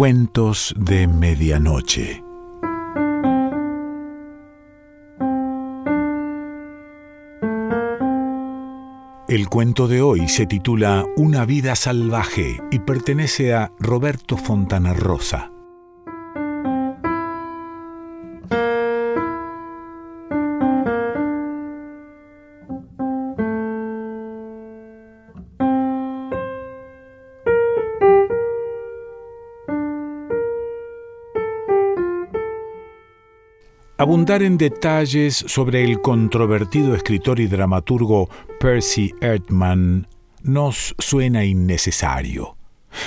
Cuentos de Medianoche. El cuento de hoy se titula Una vida salvaje y pertenece a Roberto Fontana Rosa. Abundar en detalles sobre el controvertido escritor y dramaturgo Percy Erdman nos suena innecesario.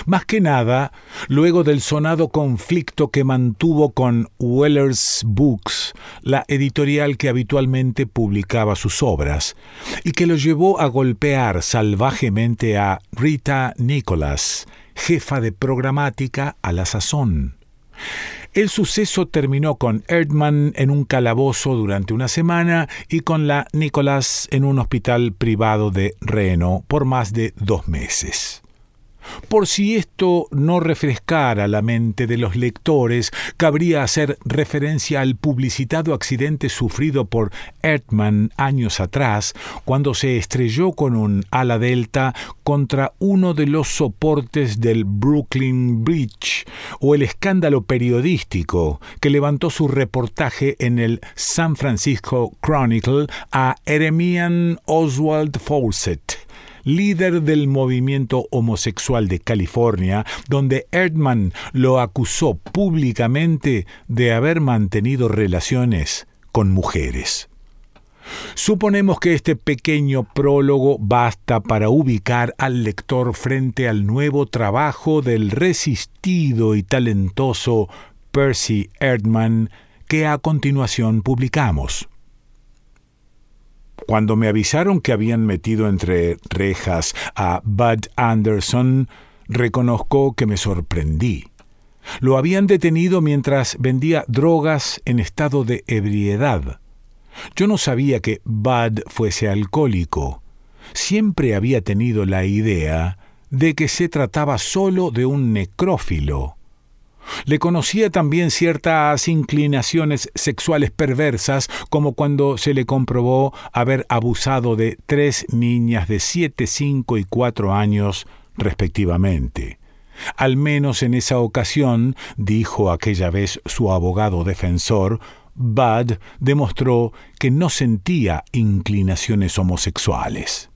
Más que nada, luego del sonado conflicto que mantuvo con Weller's Books, la editorial que habitualmente publicaba sus obras, y que lo llevó a golpear salvajemente a Rita Nicholas, jefa de programática a la sazón. El suceso terminó con Erdman en un calabozo durante una semana y con la Nicholas en un hospital privado de Reno por más de dos meses. Por si esto no refrescara la mente de los lectores, cabría hacer referencia al publicitado accidente sufrido por Erdman años atrás, cuando se estrelló con un ala delta contra uno de los soportes del Brooklyn Bridge, o el escándalo periodístico que levantó su reportaje en el San Francisco Chronicle a Eremian Oswald Fawcett líder del movimiento homosexual de California, donde Erdman lo acusó públicamente de haber mantenido relaciones con mujeres. Suponemos que este pequeño prólogo basta para ubicar al lector frente al nuevo trabajo del resistido y talentoso Percy Erdman que a continuación publicamos. Cuando me avisaron que habían metido entre rejas a Bud Anderson, reconozco que me sorprendí. Lo habían detenido mientras vendía drogas en estado de ebriedad. Yo no sabía que Bud fuese alcohólico. Siempre había tenido la idea de que se trataba solo de un necrófilo. Le conocía también ciertas inclinaciones sexuales perversas, como cuando se le comprobó haber abusado de tres niñas de siete, cinco y cuatro años, respectivamente. Al menos en esa ocasión, dijo aquella vez su abogado defensor, Bud demostró que no sentía inclinaciones homosexuales.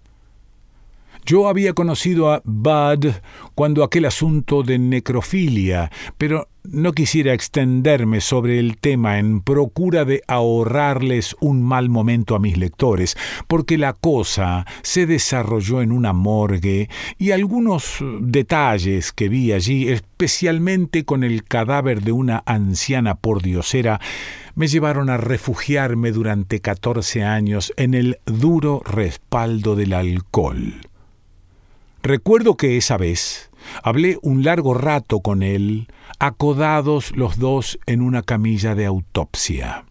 Yo había conocido a Bud cuando aquel asunto de necrofilia, pero no quisiera extenderme sobre el tema en procura de ahorrarles un mal momento a mis lectores, porque la cosa se desarrolló en una morgue y algunos detalles que vi allí, especialmente con el cadáver de una anciana pordiosera, me llevaron a refugiarme durante catorce años en el duro respaldo del alcohol. Recuerdo que esa vez hablé un largo rato con él, acodados los dos en una camilla de autopsia.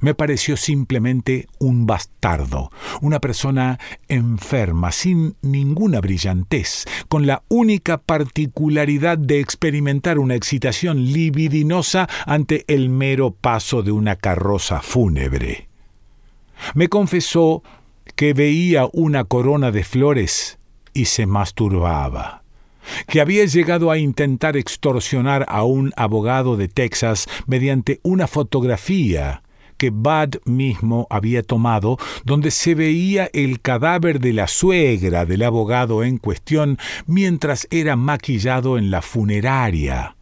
Me pareció simplemente un bastardo, una persona enferma, sin ninguna brillantez, con la única particularidad de experimentar una excitación libidinosa ante el mero paso de una carroza fúnebre. Me confesó que veía una corona de flores y se masturbaba que había llegado a intentar extorsionar a un abogado de Texas mediante una fotografía que Bud mismo había tomado, donde se veía el cadáver de la suegra del abogado en cuestión mientras era maquillado en la funeraria.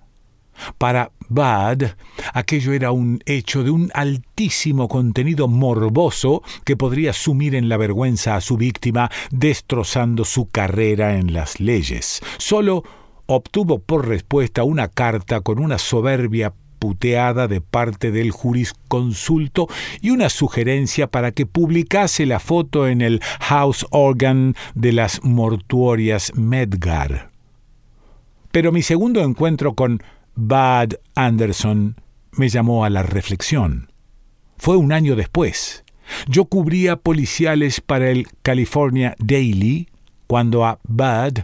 Para Bud, aquello era un hecho de un altísimo contenido morboso que podría sumir en la vergüenza a su víctima, destrozando su carrera en las leyes. Solo obtuvo por respuesta una carta con una soberbia puteada de parte del jurisconsulto y una sugerencia para que publicase la foto en el House Organ de las mortuorias Medgar. Pero mi segundo encuentro con Bud Anderson me llamó a la reflexión. Fue un año después. Yo cubría policiales para el California Daily cuando a Bud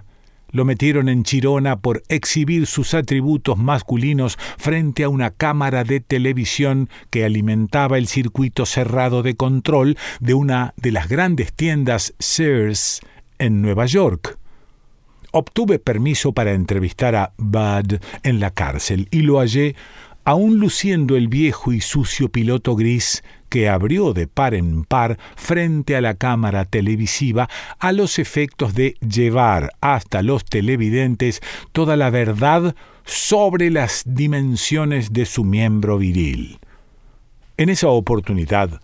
lo metieron en Chirona por exhibir sus atributos masculinos frente a una cámara de televisión que alimentaba el circuito cerrado de control de una de las grandes tiendas Sears en Nueva York. Obtuve permiso para entrevistar a Bud en la cárcel y lo hallé aún luciendo el viejo y sucio piloto gris que abrió de par en par frente a la cámara televisiva a los efectos de llevar hasta los televidentes toda la verdad sobre las dimensiones de su miembro viril. En esa oportunidad,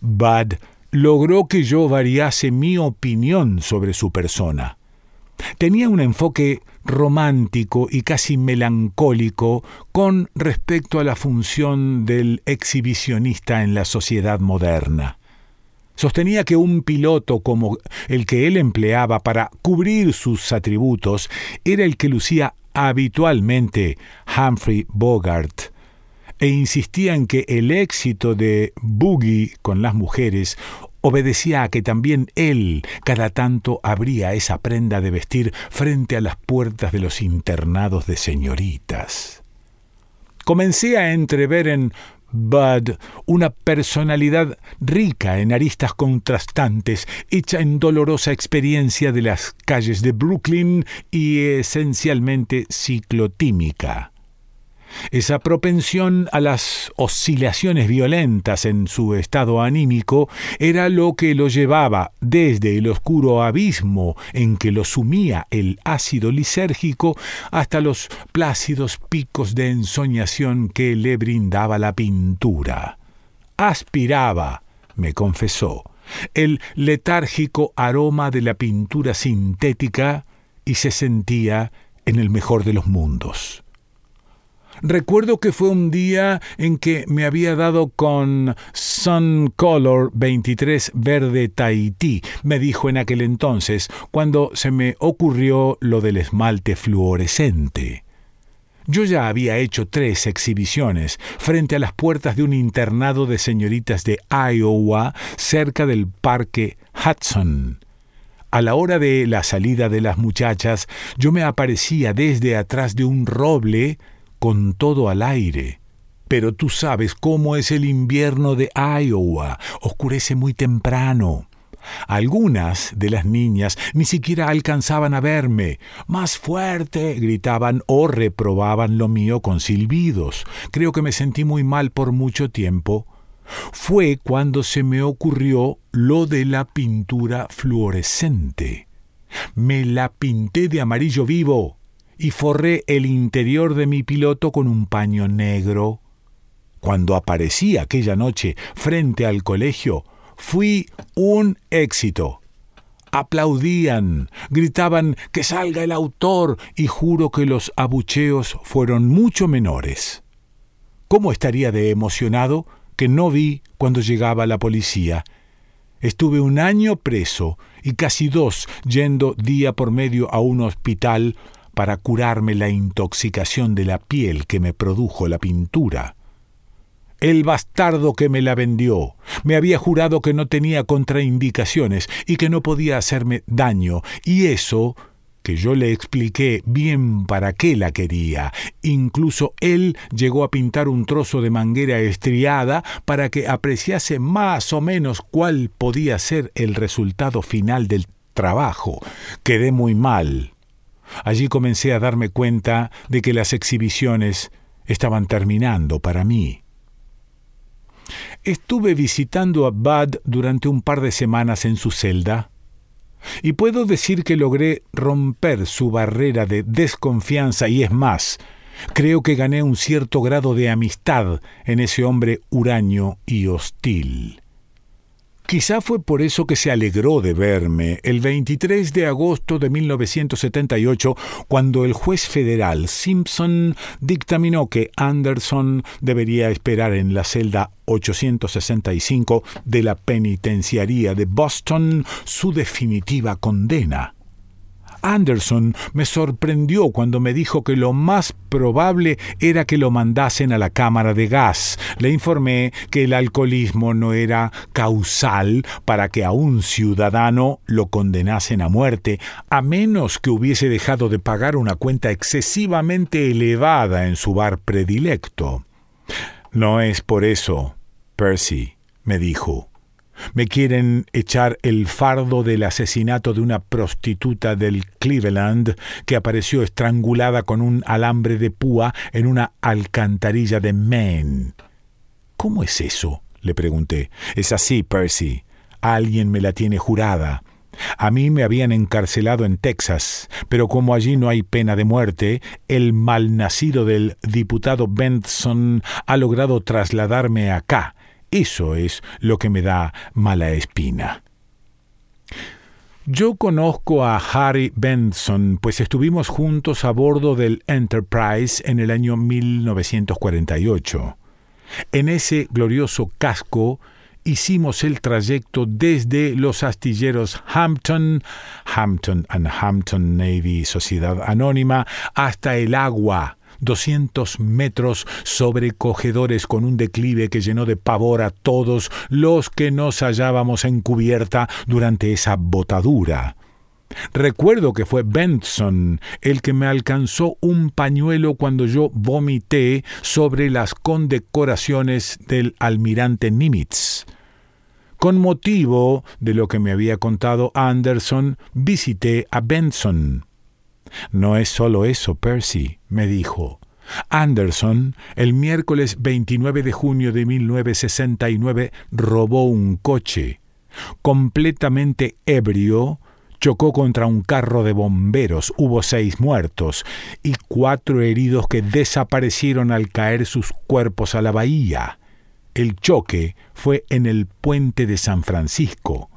Bud logró que yo variase mi opinión sobre su persona. Tenía un enfoque romántico y casi melancólico con respecto a la función del exhibicionista en la sociedad moderna. Sostenía que un piloto como el que él empleaba para cubrir sus atributos era el que lucía habitualmente Humphrey Bogart, e insistía en que el éxito de Boogie con las mujeres obedecía a que también él cada tanto abría esa prenda de vestir frente a las puertas de los internados de señoritas. Comencé a entrever en Bud una personalidad rica en aristas contrastantes, hecha en dolorosa experiencia de las calles de Brooklyn y esencialmente ciclotímica. Esa propensión a las oscilaciones violentas en su estado anímico era lo que lo llevaba desde el oscuro abismo en que lo sumía el ácido lisérgico hasta los plácidos picos de ensoñación que le brindaba la pintura. Aspiraba, me confesó, el letárgico aroma de la pintura sintética y se sentía en el mejor de los mundos. Recuerdo que fue un día en que me había dado con Sun Color 23 Verde Tahití, me dijo en aquel entonces, cuando se me ocurrió lo del esmalte fluorescente. Yo ya había hecho tres exhibiciones frente a las puertas de un internado de señoritas de Iowa cerca del parque Hudson. A la hora de la salida de las muchachas, yo me aparecía desde atrás de un roble con todo al aire. Pero tú sabes cómo es el invierno de Iowa, oscurece muy temprano. Algunas de las niñas ni siquiera alcanzaban a verme. Más fuerte, gritaban o reprobaban lo mío con silbidos. Creo que me sentí muy mal por mucho tiempo. Fue cuando se me ocurrió lo de la pintura fluorescente. Me la pinté de amarillo vivo y forré el interior de mi piloto con un paño negro. Cuando aparecí aquella noche frente al colegio, fui un éxito. Aplaudían, gritaban que salga el autor y juro que los abucheos fueron mucho menores. ¿Cómo estaría de emocionado que no vi cuando llegaba la policía? Estuve un año preso y casi dos yendo día por medio a un hospital para curarme la intoxicación de la piel que me produjo la pintura. El bastardo que me la vendió me había jurado que no tenía contraindicaciones y que no podía hacerme daño, y eso que yo le expliqué bien para qué la quería. Incluso él llegó a pintar un trozo de manguera estriada para que apreciase más o menos cuál podía ser el resultado final del trabajo. Quedé muy mal. Allí comencé a darme cuenta de que las exhibiciones estaban terminando para mí. Estuve visitando a Bud durante un par de semanas en su celda, y puedo decir que logré romper su barrera de desconfianza y es más, creo que gané un cierto grado de amistad en ese hombre huraño y hostil. Quizá fue por eso que se alegró de verme el 23 de agosto de 1978, cuando el juez federal Simpson dictaminó que Anderson debería esperar en la celda 865 de la penitenciaría de Boston su definitiva condena. Anderson me sorprendió cuando me dijo que lo más probable era que lo mandasen a la cámara de gas. Le informé que el alcoholismo no era causal para que a un ciudadano lo condenasen a muerte, a menos que hubiese dejado de pagar una cuenta excesivamente elevada en su bar predilecto. No es por eso, Percy, me dijo. Me quieren echar el fardo del asesinato de una prostituta del Cleveland que apareció estrangulada con un alambre de púa en una alcantarilla de Maine. ¿Cómo es eso? le pregunté. Es así, Percy. Alguien me la tiene jurada. A mí me habían encarcelado en Texas, pero como allí no hay pena de muerte, el malnacido del diputado Benson ha logrado trasladarme acá, eso es lo que me da mala espina. Yo conozco a Harry Benson, pues estuvimos juntos a bordo del Enterprise en el año 1948. En ese glorioso casco hicimos el trayecto desde los astilleros Hampton, Hampton and Hampton Navy Sociedad Anónima, hasta el agua, 200 metros sobrecogedores con un declive que llenó de pavor a todos los que nos hallábamos en cubierta durante esa botadura. Recuerdo que fue Benson el que me alcanzó un pañuelo cuando yo vomité sobre las condecoraciones del almirante Nimitz. Con motivo de lo que me había contado Anderson, visité a Benson. No es solo eso, Percy, me dijo. Anderson, el miércoles 29 de junio de 1969, robó un coche. Completamente ebrio, chocó contra un carro de bomberos, hubo seis muertos y cuatro heridos que desaparecieron al caer sus cuerpos a la bahía. El choque fue en el puente de San Francisco.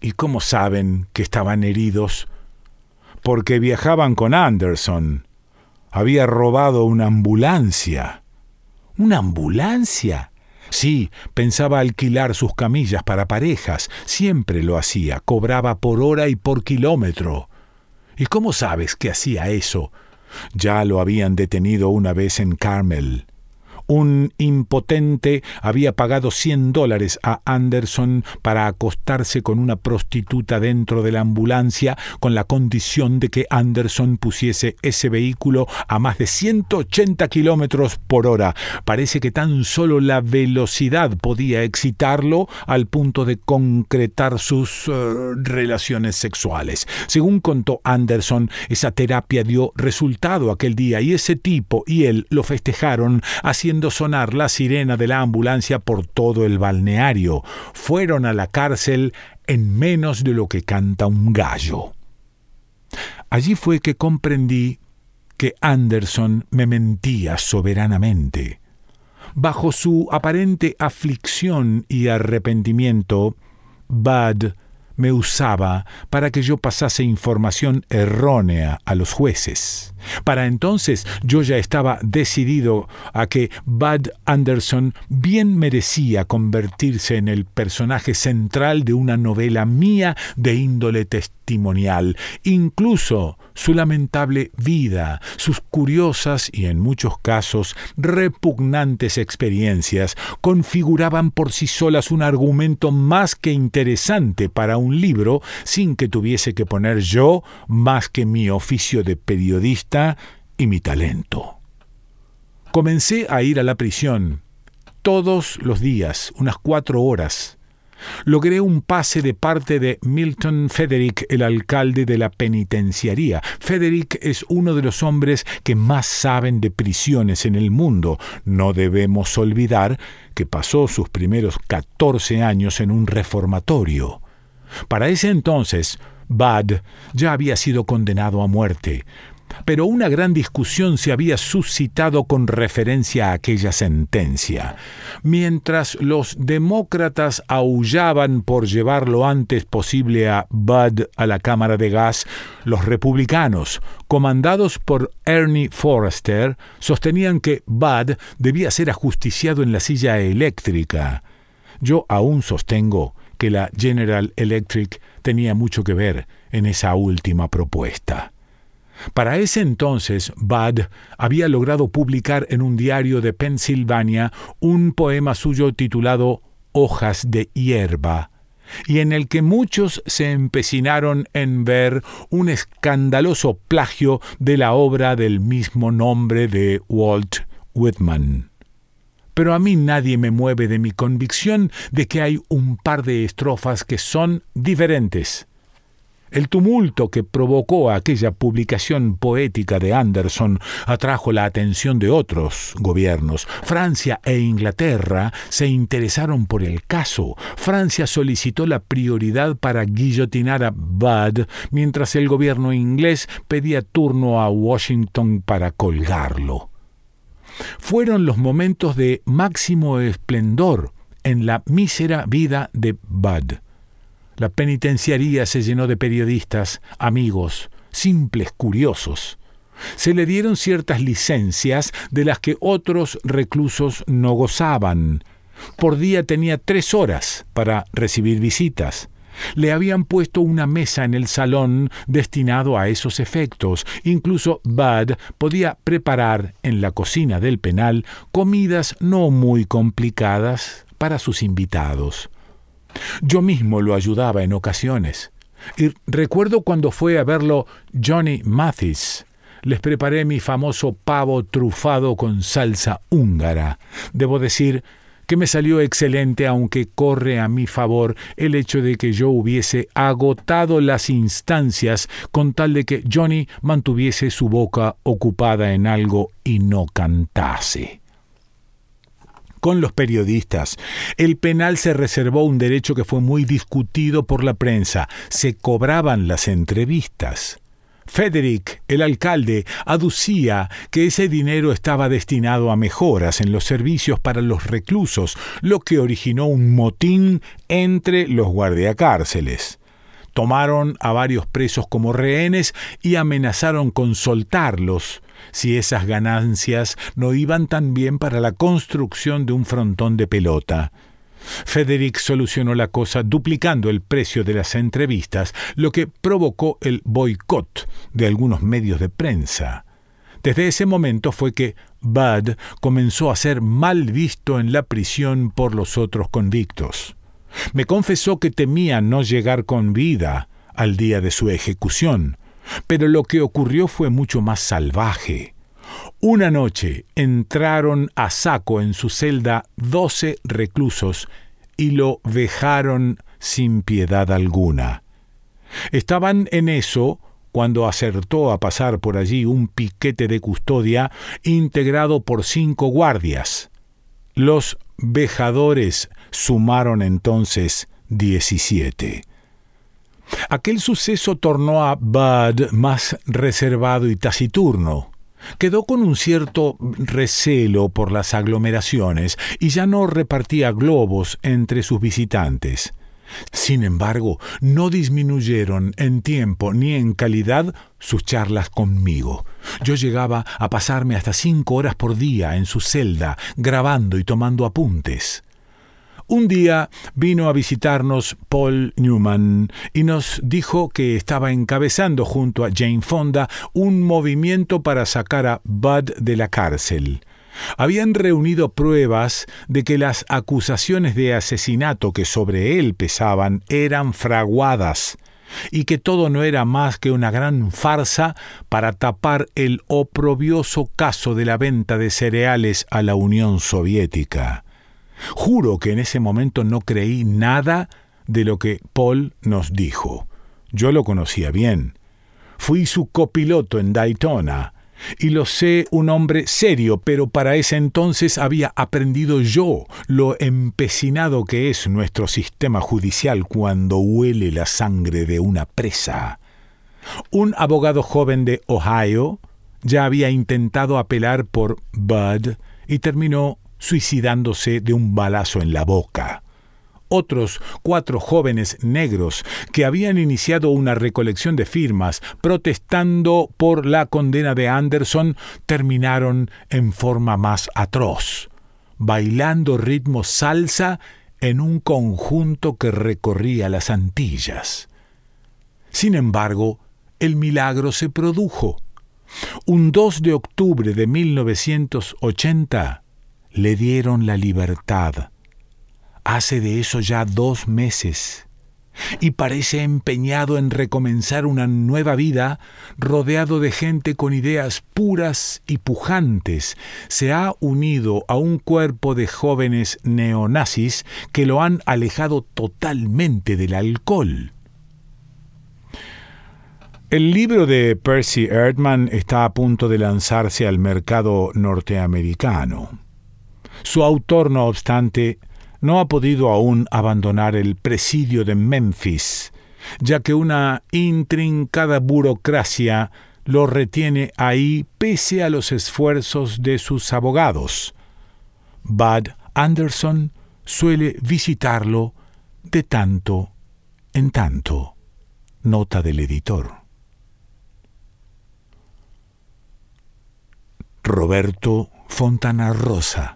¿Y cómo saben que estaban heridos? Porque viajaban con Anderson. Había robado una ambulancia. ¿Una ambulancia? Sí, pensaba alquilar sus camillas para parejas. Siempre lo hacía. Cobraba por hora y por kilómetro. ¿Y cómo sabes que hacía eso? Ya lo habían detenido una vez en Carmel. Un impotente había pagado 100 dólares a Anderson para acostarse con una prostituta dentro de la ambulancia con la condición de que Anderson pusiese ese vehículo a más de 180 kilómetros por hora. Parece que tan solo la velocidad podía excitarlo al punto de concretar sus uh, relaciones sexuales. Según contó Anderson, esa terapia dio resultado aquel día y ese tipo y él lo festejaron haciendo sonar la sirena de la ambulancia por todo el balneario. Fueron a la cárcel en menos de lo que canta un gallo. Allí fue que comprendí que Anderson me mentía soberanamente. Bajo su aparente aflicción y arrepentimiento, Bud me usaba para que yo pasase información errónea a los jueces. Para entonces yo ya estaba decidido a que Bud Anderson bien merecía convertirse en el personaje central de una novela mía de índole testimonial, incluso su lamentable vida, sus curiosas y en muchos casos repugnantes experiencias configuraban por sí solas un argumento más que interesante para un libro sin que tuviese que poner yo más que mi oficio de periodista y mi talento. Comencé a ir a la prisión todos los días, unas cuatro horas, Logré un pase de parte de Milton Frederick, el alcalde de la penitenciaría. Frederick es uno de los hombres que más saben de prisiones en el mundo. No debemos olvidar que pasó sus primeros 14 años en un reformatorio. Para ese entonces, Bud ya había sido condenado a muerte, pero una gran discusión se había suscitado con referencia a aquella sentencia. Mientras los demócratas aullaban por llevar lo antes posible a Bud a la Cámara de Gas, los republicanos, comandados por Ernie Forrester, sostenían que Bud debía ser ajusticiado en la silla eléctrica. Yo aún sostengo que la General Electric tenía mucho que ver en esa última propuesta. Para ese entonces, Bud había logrado publicar en un diario de Pensilvania un poema suyo titulado Hojas de hierba, y en el que muchos se empecinaron en ver un escandaloso plagio de la obra del mismo nombre de Walt Whitman. Pero a mí nadie me mueve de mi convicción de que hay un par de estrofas que son diferentes el tumulto que provocó aquella publicación poética de Anderson atrajo la atención de otros gobiernos. Francia e Inglaterra se interesaron por el caso. Francia solicitó la prioridad para guillotinar a Bud, mientras el gobierno inglés pedía turno a Washington para colgarlo. Fueron los momentos de máximo esplendor en la mísera vida de Bud. La penitenciaría se llenó de periodistas, amigos, simples curiosos. Se le dieron ciertas licencias de las que otros reclusos no gozaban. Por día tenía tres horas para recibir visitas. Le habían puesto una mesa en el salón destinado a esos efectos. Incluso Bud podía preparar en la cocina del penal comidas no muy complicadas para sus invitados. Yo mismo lo ayudaba en ocasiones. Y recuerdo cuando fue a verlo Johnny Mathis. Les preparé mi famoso pavo trufado con salsa húngara. Debo decir que me salió excelente, aunque corre a mi favor el hecho de que yo hubiese agotado las instancias con tal de que Johnny mantuviese su boca ocupada en algo y no cantase con los periodistas. El penal se reservó un derecho que fue muy discutido por la prensa. Se cobraban las entrevistas. Frederick, el alcalde, aducía que ese dinero estaba destinado a mejoras en los servicios para los reclusos, lo que originó un motín entre los guardiacárceles. Tomaron a varios presos como rehenes y amenazaron con soltarlos si esas ganancias no iban tan bien para la construcción de un frontón de pelota. Frederick solucionó la cosa duplicando el precio de las entrevistas, lo que provocó el boicot de algunos medios de prensa. Desde ese momento fue que Bud comenzó a ser mal visto en la prisión por los otros convictos. Me confesó que temía no llegar con vida al día de su ejecución, pero lo que ocurrió fue mucho más salvaje. Una noche entraron a saco en su celda doce reclusos y lo vejaron sin piedad alguna. Estaban en eso cuando acertó a pasar por allí un piquete de custodia integrado por cinco guardias. Los vejadores sumaron entonces diecisiete. Aquel suceso tornó a Bud más reservado y taciturno. Quedó con un cierto recelo por las aglomeraciones y ya no repartía globos entre sus visitantes. Sin embargo, no disminuyeron en tiempo ni en calidad sus charlas conmigo. Yo llegaba a pasarme hasta cinco horas por día en su celda, grabando y tomando apuntes. Un día vino a visitarnos Paul Newman y nos dijo que estaba encabezando junto a Jane Fonda un movimiento para sacar a Bud de la cárcel. Habían reunido pruebas de que las acusaciones de asesinato que sobre él pesaban eran fraguadas y que todo no era más que una gran farsa para tapar el oprobioso caso de la venta de cereales a la Unión Soviética. Juro que en ese momento no creí nada de lo que Paul nos dijo. Yo lo conocía bien. Fui su copiloto en Daytona, y lo sé un hombre serio, pero para ese entonces había aprendido yo lo empecinado que es nuestro sistema judicial cuando huele la sangre de una presa. Un abogado joven de Ohio ya había intentado apelar por Bud y terminó suicidándose de un balazo en la boca. Otros cuatro jóvenes negros que habían iniciado una recolección de firmas protestando por la condena de Anderson terminaron en forma más atroz, bailando ritmo salsa en un conjunto que recorría las Antillas. Sin embargo, el milagro se produjo. Un 2 de octubre de 1980 le dieron la libertad. Hace de eso ya dos meses y parece empeñado en recomenzar una nueva vida rodeado de gente con ideas puras y pujantes. Se ha unido a un cuerpo de jóvenes neonazis que lo han alejado totalmente del alcohol. El libro de Percy Erdman está a punto de lanzarse al mercado norteamericano. Su autor, no obstante, no ha podido aún abandonar el presidio de Memphis, ya que una intrincada burocracia lo retiene ahí pese a los esfuerzos de sus abogados. Bud Anderson suele visitarlo de tanto en tanto. Nota del editor. Roberto Fontana Rosa